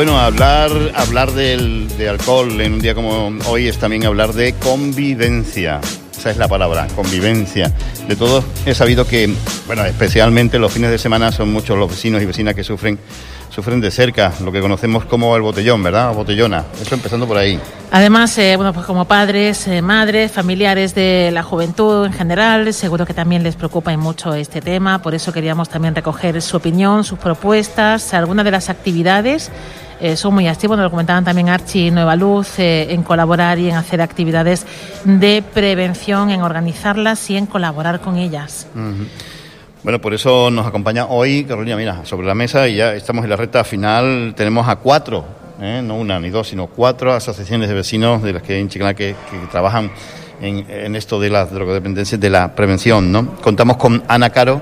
Bueno, hablar, hablar del, de alcohol en un día como hoy es también hablar de convivencia. Esa es la palabra, convivencia. De todos he sabido que, bueno, especialmente los fines de semana son muchos los vecinos y vecinas que sufren sufren de cerca lo que conocemos como el botellón, ¿verdad? botellona. Eso empezando por ahí. Además, eh, bueno, pues como padres, eh, madres, familiares de la juventud en general, seguro que también les preocupa mucho este tema. Por eso queríamos también recoger su opinión, sus propuestas, algunas de las actividades. Eh, son muy activos, nos lo comentaban también Archie y Nueva Luz, en colaborar y en hacer actividades de prevención, en organizarlas y en colaborar con ellas. Bueno, por eso nos acompaña hoy, Carolina, mira, sobre la mesa y ya estamos en la recta final, tenemos a cuatro, ¿eh? no una ni dos, sino cuatro asociaciones de vecinos de las que en Chiclana que, trabajan en, esto de la drogodependencia, de la prevención, ¿no? Contamos con Ana Caro,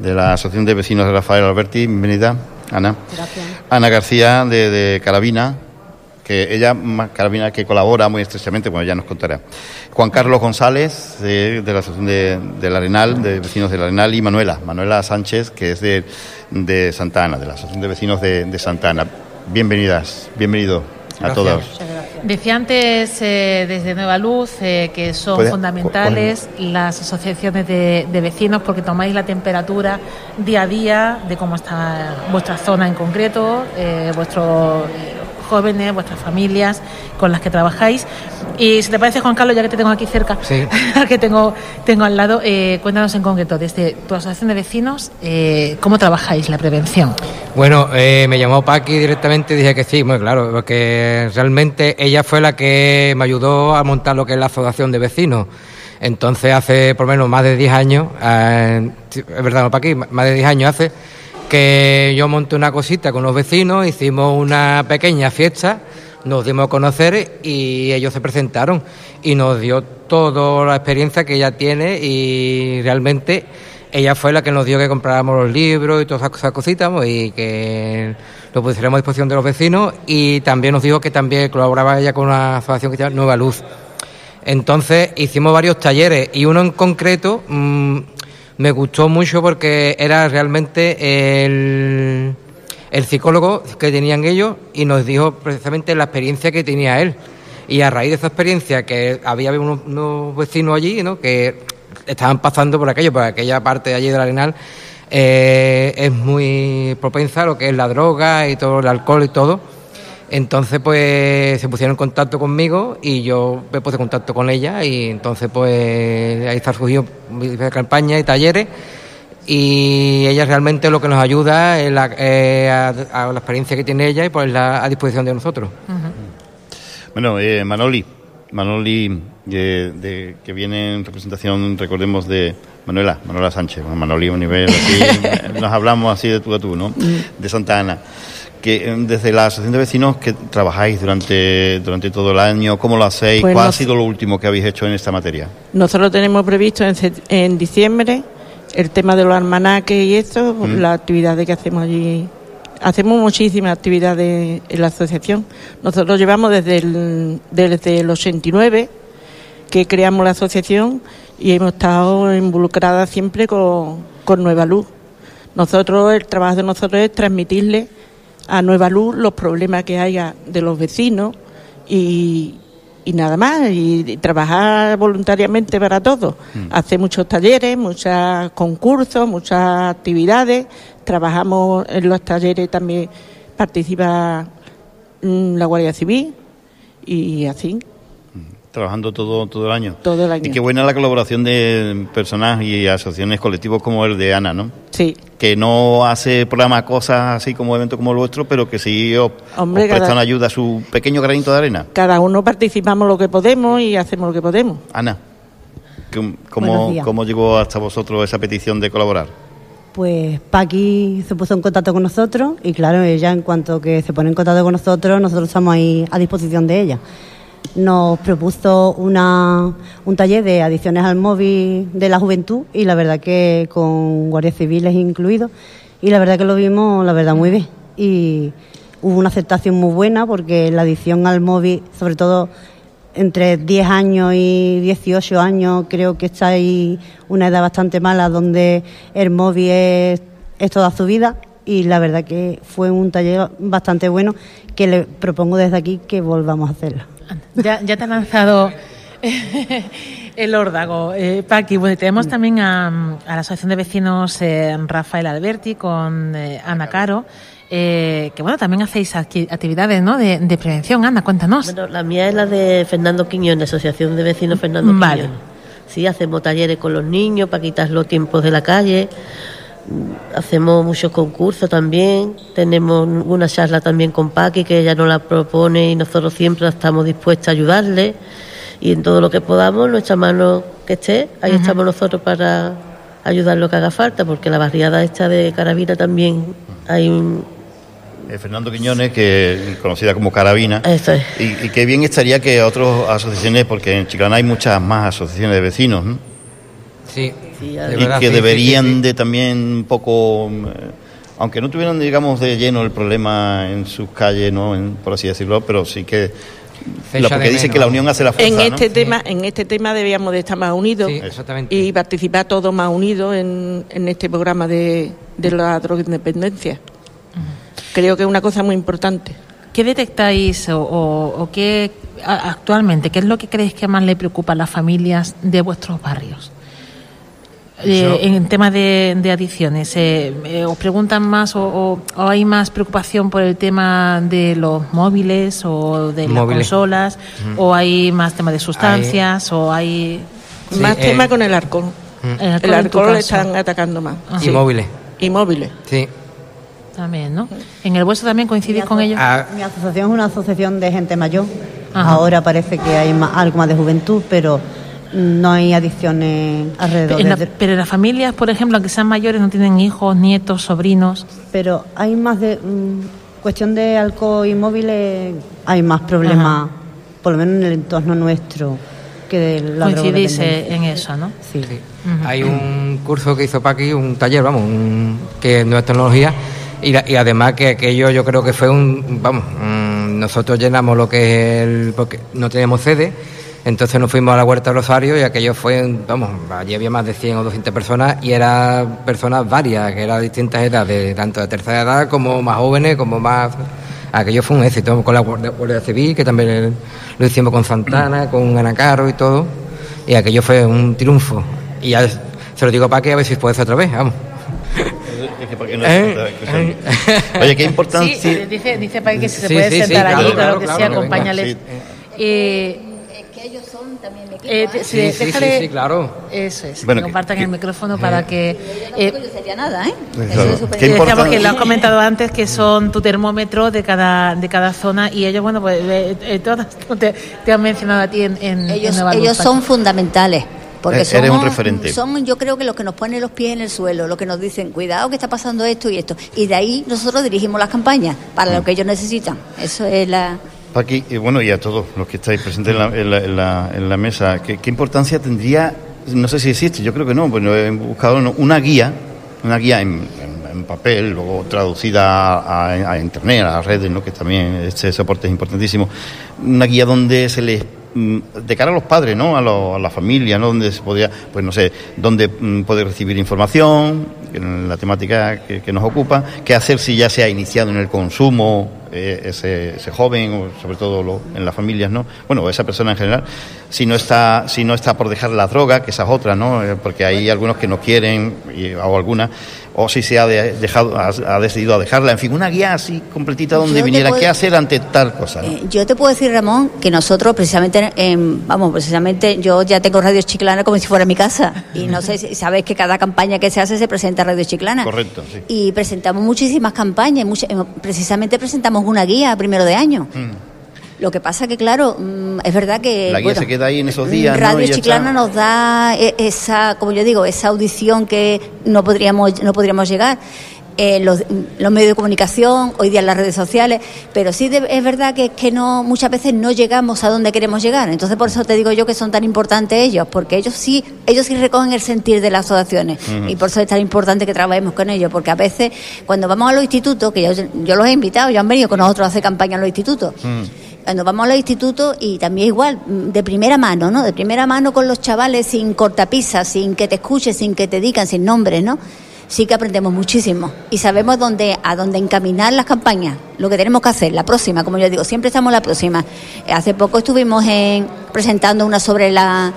de la Asociación de Vecinos de Rafael Alberti, bienvenida, Ana. Gracias. Ana García, de, de Carabina, que ella, Carabina, que colabora muy estrechamente, bueno, ya nos contará. Juan Carlos González, de, la Asociación de, del Arenal, de Vecinos del Arenal, y Manuela, Manuela Sánchez, que es de, de Santa Ana, de la Asociación de Vecinos de, de Santa Ana. Bienvenidas, bienvenido a todos. Decía antes eh, desde Nueva Luz eh, que son fundamentales las asociaciones de, de, vecinos porque tomáis la temperatura día a día de cómo está vuestra zona en concreto, eh, vuestro jóvenes, vuestras familias con las que trabajáis. Y si te parece, Juan Carlos, ya que te tengo aquí cerca, que tengo, tengo al lado, eh, cuéntanos en concreto, desde tu asociación de vecinos, eh, ¿cómo trabajáis la prevención? Bueno, eh, me llamó Paqui directamente y dije que sí, muy claro, porque realmente ella fue la que me ayudó a montar lo que es la asociación de vecinos. Entonces, hace por lo menos más de 10 años, es verdad, no, Paqui, más de 10 años hace, que yo monté una cosita con los vecinos, hicimos una pequeña fiesta, nos dimos a conocer y ellos se presentaron y nos dio toda la experiencia que ella tiene y realmente ella fue la que nos dio que compráramos los libros y todas esas cositas y que lo pusiéramos a disposición de los vecinos y también nos dijo que también colaboraba ella con una asociación que se llama Nueva Luz. Entonces hicimos varios talleres y uno en concreto... Mm, me gustó mucho porque era realmente el, el psicólogo que tenían ellos y nos dijo precisamente la experiencia que tenía él. Y a raíz de esa experiencia, que había unos, vecinos allí, ¿no? que estaban pasando por aquello, por aquella parte de allí del Arenal, eh, es muy propensa a lo que es la droga y todo el alcohol y todo. Entonces, pues se pusieron en contacto conmigo y yo me puse en contacto con ella y entonces, pues ahí está surgido campaña y talleres y ella realmente lo que nos ayuda es la, a, la experiencia que tiene ella y ponerla a disposición de nosotros. Bueno, eh, Manoli, Manoli de, que viene en representación, recordemos, de Manuela, Manuela Sánchez, Manoli a un nivel así, nos hablamos así de tú a tú, ¿no? Mm. De Santa Ana que eh, desde la Asociación de Vecinos que trabajáis durante, durante todo el año, ¿cómo lo hacéis? Pues ¿Cuál ha sido lo último que habéis hecho en esta materia? Nosotros tenemos previsto en, en diciembre el tema de los almanaques y esto, mm. las actividades que hacemos allí. Hacemos muchísimas actividades en la asociación. Nosotros llevamos desde el, desde el 89 que creamos la asociación y hemos estado involucradas siempre con, con Nueva Luz. Nosotros, el trabajo de nosotros es transmitirle a Nueva Luz los problemas que haya de los vecinos y, nada más, y, trabajar voluntariamente para todos. Mm. Hace muchos talleres, muchos concursos, muchas actividades. Trabajamos en los talleres también, participa mm, la Guardia Civil y así trabajando todo, todo el año. Todo el año. Y qué buena la colaboración de personas y asociaciones colectivos como el de Ana, ¿no? Sí. Que no hace programas, cosas así como eventos como el vuestro, pero que sí os, prestan ayuda a su pequeño granito de arena. Cada uno participamos lo que podemos y hacemos lo que podemos. Ana, ¿cómo, cómo llegó hasta vosotros esa petición de colaborar? Pues Paqui se puso en contacto con nosotros y claro, ella en cuanto que se pone en contacto con nosotros, nosotros estamos ahí a disposición de ella nos propuso una, un taller de adicciones al móvil de la juventud y la verdad que con guardias civiles incluidos y la verdad que lo vimos, la verdad, muy bien. Y hubo una aceptación muy buena porque la adicción al móvil, sobre todo entre 10 años y 18 años, creo que está ahí una edad bastante mala donde el móvil es, es toda su vida y la verdad que fue un taller bastante bueno que le propongo desde aquí que volvamos a hacerlo. Ya, ya te ha lanzado el órdago. Eh, Paqui, bueno, tenemos también a, la Asociación de Vecinos eh, Rafael Alberti con eh, Ana Caro. Eh, que bueno, también hacéis actividades ¿no? de, prevención. Ana, cuéntanos. Bueno, la mía es la de Fernando Quiñón, de Asociación de Vecinos Fernando vale. Sí, hacemos talleres con los niños para quitar los tiempos de la calle. Hacemos muchos concursos también. Tenemos una charla también con Paqui, que ella nos la propone y nosotros siempre estamos dispuestos a ayudarle y en todo lo que podamos, nuestra mano que esté, ahí estamos nosotros para ayudar lo que haga falta, porque la barriada esta de Carabina también hay un... Eh, Fernando Quiñones, que conocida como Carabina. Eso es. Y, qué bien estaría que otras asociaciones, porque en Chiclana hay muchas más asociaciones de vecinos, ¿no? Sí. y que deberían de también un poco... Eh, aunque no tuvieran, digamos, de lleno el problema en sus calles, ¿no? por así decirlo, pero sí que lo porque dice que la unión hace la fuerza. En este tema, en este tema debíamos de estar más unidos y participar todos más unidos en, este programa de, de la drogoindependencia. Creo que es una cosa muy importante. ¿Qué detectáis o, qué actualmente, qué es lo que creéis que más le preocupa a las familias de vuestros barrios? Eh, en tema de, de adicciones, eh, eh, ¿os preguntan más o, hay más preocupación por el tema de los móviles o de las consolas? ¿O hay más tema de sustancias? ¿O hay más tema con el alcohol? El alcohol, le están atacando más. Y móviles. Y móviles. Sí. También, ¿no? ¿En el vuestro también coincidís con ellos? Ah. Mi asociación es una asociación de gente mayor. Ahora parece que hay algo más de juventud, pero no hay adicciones alrededor. pero en las familias, por ejemplo, aunque sean mayores, no tienen hijos, nietos, sobrinos. Pero hay más de. Mm, cuestión de alcohol y móviles, hay más problemas, por lo menos en el entorno nuestro. Que de la Coincidís en eso, ¿no? Sí. Hay un curso que hizo Paqui, un taller, vamos, que no es tecnología, y, y, además que aquello yo creo que fue un. Vamos, nosotros llenamos lo que es el. porque no teníamos sede entonces nos fuimos a la Huerta Rosario y aquello fue, vamos, allí había más de 100 o 200 personas y eran personas varias, que eran distintas edades, tanto de tercera edad como más jóvenes, como más... Aquello fue un éxito con la Guardia Civil, que también lo hicimos con Santana, con Anacaro y todo, y aquello fue un triunfo. Y ya se lo digo para que a ver si puede ser otra vez, vamos. ¿Eh? Oye, qué importancia. Sí, dice, dice para que se puede sentar allí, claro, que sí, acompáñales. Eh, ellos son también mi equipo. Eh, ¿eh? sí, sí, sí, claro. Eso es, bueno, que compartan el micrófono para que... Eh, no sería nada, ¿eh? Eso es súper Decíamos que lo has comentado antes, que son tu termómetro de cada, de cada zona y ellos, bueno, pues eh, eh todas te, te, han mencionado a ti en, en Ellos, en ellos son fundamentales. Porque somos, eres un referente. Son, yo creo que los que nos ponen los pies en el suelo, los que nos dicen, cuidado que está pasando esto y esto. Y de ahí nosotros dirigimos las campañas para lo mm. que ellos necesitan. Eso es la, Paqui, bueno, y a todos los que estáis presentes en la, mesa, ¿qué, importancia tendría, no sé si existe, yo creo que no, bueno, he buscado una guía, una guía en, papel, luego traducida a, internet, a redes, ¿no? que también este soporte es importantísimo, una guía donde se les mm, de cara a los padres, ¿no? A, la familia, ¿no? Donde se podía, pues no sé, donde mm, poder recibir información, en la temática que, nos ocupa, qué hacer si ya se ha iniciado en el consumo eh, ese, joven, o sobre todo en las familias, ¿no? Bueno, esa persona en general, si no está, si no está por dejar la droga, que esa es otra, ¿no? Eh, porque hay algunos que no quieren, y, o algunas, o si se ha dejado, ha, decidido dejarla, en fin, una guía así completita donde viniera qué hacer ante tal cosa. Eh, yo te puedo decir, Ramón, que nosotros precisamente, vamos, precisamente yo ya tengo Radio Chiclana como si fuera mi casa, y no sé si sabes que cada campaña que se hace se presenta Radio Chiclana. Correcto, sí. Y presentamos muchísimas campañas, precisamente presentamos una guía primero de año. Mm. Lo que pasa que, claro, mm, es verdad que... La guía se queda ahí en esos días. Radio Chiclana nos da e, esa, como yo digo, esa audición que no podríamos, no podríamos llegar eh, los, medios de comunicación, hoy día las redes sociales, pero sí es verdad que, que no muchas veces no llegamos a donde queremos llegar. Entonces por eso te digo yo que son tan importantes ellos, porque ellos sí, ellos sí recogen el sentir de las asociaciones y por eso es tan importante que trabajemos con ellos, porque a veces cuando vamos a los institutos, que yo, yo los he invitado, ya han venido con nosotros a hacer campaña en los institutos. Cuando vamos a los institutos y también igual, de primera mano, ¿no? De primera mano con los chavales sin cortapisas, sin que te escuchen, sin que te digan, sin nombres, ¿no? sí que aprendemos muchísimo y sabemos dónde, a dónde encaminar las campañas, lo que tenemos que hacer, la próxima, como yo digo, siempre estamos la próxima. Hace poco estuvimos en, presentando una sobre la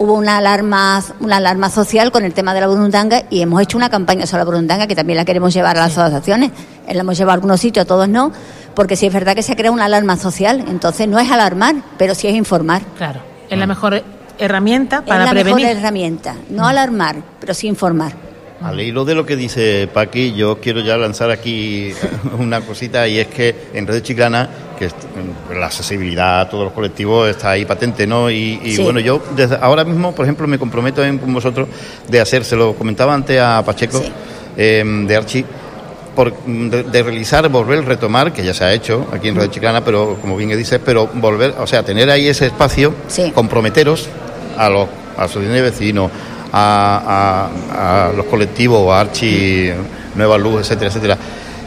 hubo una alarma, una alarma social con el tema de la burundanga y hemos hecho una campaña sobre la burundanga que también la queremos llevar a las asociaciones. La hemos llevado a algunos sitios, a todos no, porque sí es verdad que se crea una alarma social. Entonces no es alarmar, pero sí es informar. Claro, es la mejor herramienta para prevenir. Es la mejor herramienta, no alarmar, pero sí informar. Al hilo de lo que dice Paqui, yo quiero ya lanzar aquí una cosita y es que en Red Chiclana, que la accesibilidad a todos los colectivos está ahí patente, ¿no? Y, bueno, yo desde ahora mismo, por ejemplo, me comprometo con vosotros de hacérselo. Comentaba antes a Pacheco em, de Archi. Por, de, realizar, volver, retomar, que ya se ha hecho aquí en Red Chiclana, pero como bien dices, pero volver, o sea, tener ahí ese espacio, comprometeros a los a los de vecinos, a, los colectivos, a Archi, Nueva Luz, etcétera, etcétera.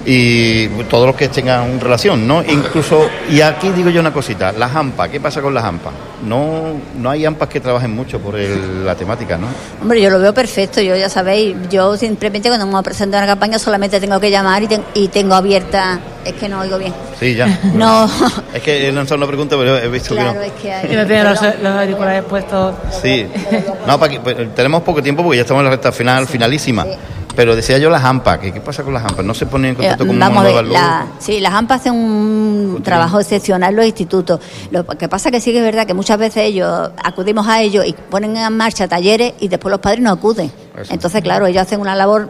Y todos los que tengan relación, ¿no? Incluso, y aquí digo yo una cosita, las AMPA, ¿qué pasa con las AMPA? No, no hay AMPAs que trabajen mucho por la temática, ¿no? Hombre, yo lo veo perfecto, yo ya sabéis, yo simplemente cuando me presento una campaña solamente tengo que llamar y, y tengo abierta, es que no oigo bien. Sí, ya. no. Es que he lanzado una pregunta, pero he visto que no. Es que hay... Y no tiene los, los auriculares puestos. Sí. No, para pues, tenemos poco tiempo porque ya estamos en la recta final, finalísima. Pero decía yo las AMPA, ¿qué, pasa con las AMPA? ¿No se ponen en contacto con Vamos Nueva la, Sí, las AMPA hacen un trabajo excepcional los institutos. Lo que pasa que sí que es verdad que muchas veces ellos acudimos a ellos y ponen en marcha talleres y después los padres no acuden. Entonces, claro, ellos hacen una labor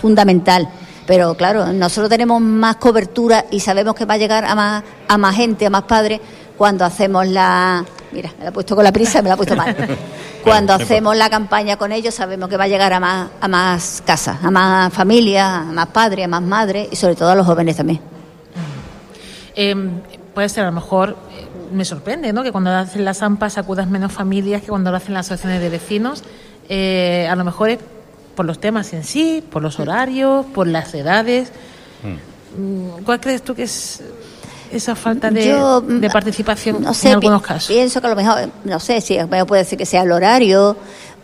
fundamental. Pero claro, nosotros tenemos más cobertura y sabemos que va a llegar a más, a más gente, a más padres, cuando hacemos la... Mira, me la he puesto con la prisa, me la he puesto mal. Cuando hacemos la campaña con ellos sabemos que va a llegar a más, a más casas, a más familias, a más padres, a más madres y sobre todo a los jóvenes también. Em, puede ser a lo mejor, eh, me sorprende, ¿no? Que cuando hacen las AMPAs acudas menos familias que cuando lo hacen las asociaciones de vecinos. Eh, a lo mejor es por los temas en sí, por los horarios, por las edades. Mm. Mm, ¿Cuál crees tú que es esa falta de, de participación no sé, en algunos casos? Pienso que a lo mejor, no sé, si puede ser que sea el horario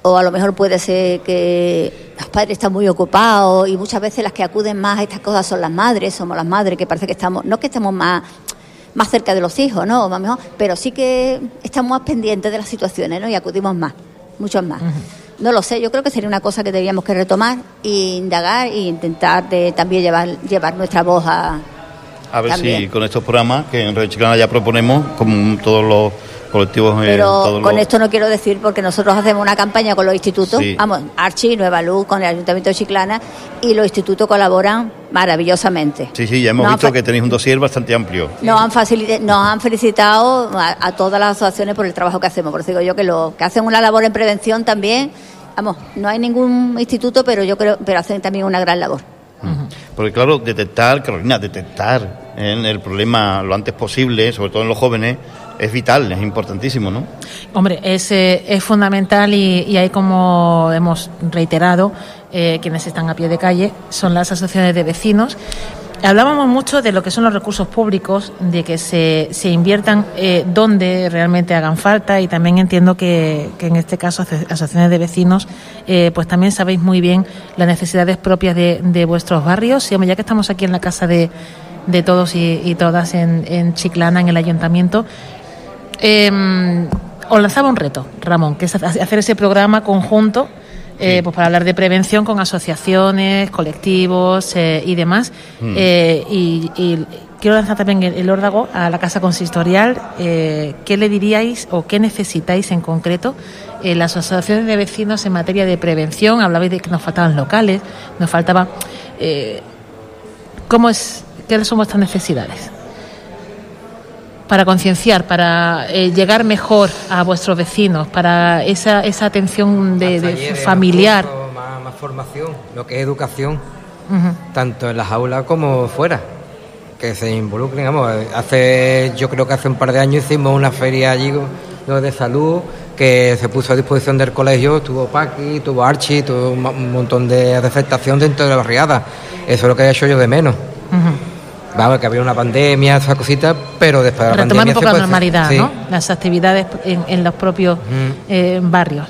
o a lo mejor puede ser que los padres están muy ocupados y muchas veces las que acuden más a estas cosas son las madres, somos las madres que parece que estamos, no que estemos más más cerca de los hijos, ¿no? Más mejor, pero sí que estamos más pendientes de las situaciones, ¿no? Y acudimos más, muchos más. No lo sé, yo creo que sería una cosa que deberíamos que retomar e indagar e intentar de, también llevar, llevar nuestra voz a, a ver si con estos programas que en Red Chiclana ya proponemos, como todos los colectivos. Pero con esto no quiero decir, porque nosotros hacemos una campaña con los institutos, vamos, Archi, Nueva Luz, con el Ayuntamiento de Chiclana, y los institutos colaboran maravillosamente. Sí, sí, ya hemos visto que tenéis un dossier bastante amplio. Nos han, nos han felicitado a, todas las asociaciones por el trabajo que hacemos, por eso digo yo que, lo, que hacen una labor en prevención también. Vamos, no hay ningún instituto, pero yo creo, pero hacen también una gran labor. Porque claro, detectar, Carolina, detectar el problema lo antes posible, sobre todo en los jóvenes, es vital, es importantísimo, ¿no? Hombre, es, eh, es fundamental y, y ahí como hemos reiterado, eh, quienes están a pie de calle son las asociaciones de vecinos. Hablábamos mucho de lo que son los recursos públicos, de que se, se inviertan eh, donde realmente hagan falta y también entiendo que, que en este caso asociaciones de vecinos, eh, pues también sabéis muy bien las necesidades propias de, de vuestros barrios. Ya que estamos aquí en la casa de, de todos y, todas en, Chiclana, en el ayuntamiento. Eh, os lanzaba un reto, Ramón, que es hacer ese programa conjunto eh, pues para hablar de prevención con asociaciones, colectivos eh, y demás. Mm. Eh, y, quiero lanzar también el, órdago a la Casa Consistorial. ¿Qué le diríais o qué necesitáis en concreto las asociaciones de vecinos en materia de prevención? Hablabais de que nos faltaban locales, nos faltaba... ¿Cómo es ¿Qué son vuestras necesidades? Para concienciar, para eh, llegar mejor a vuestros vecinos, para esa, esa atención de, familiar. Más, formación, lo que es educación, tanto en las aulas como fuera que se involucren. hace, yo creo que hace un par de años hicimos una feria allí de salud que se puso a disposición del colegio, tuvo Paqui, tuvo Archie, tuvo un montón de afectación dentro de la barriada. Eso es lo que he hecho yo de menos. Vamos, que había una pandemia, esas cositas, pero después de la Retomar un poco la normalidad, ¿no? Las actividades en, los propios eh, barrios.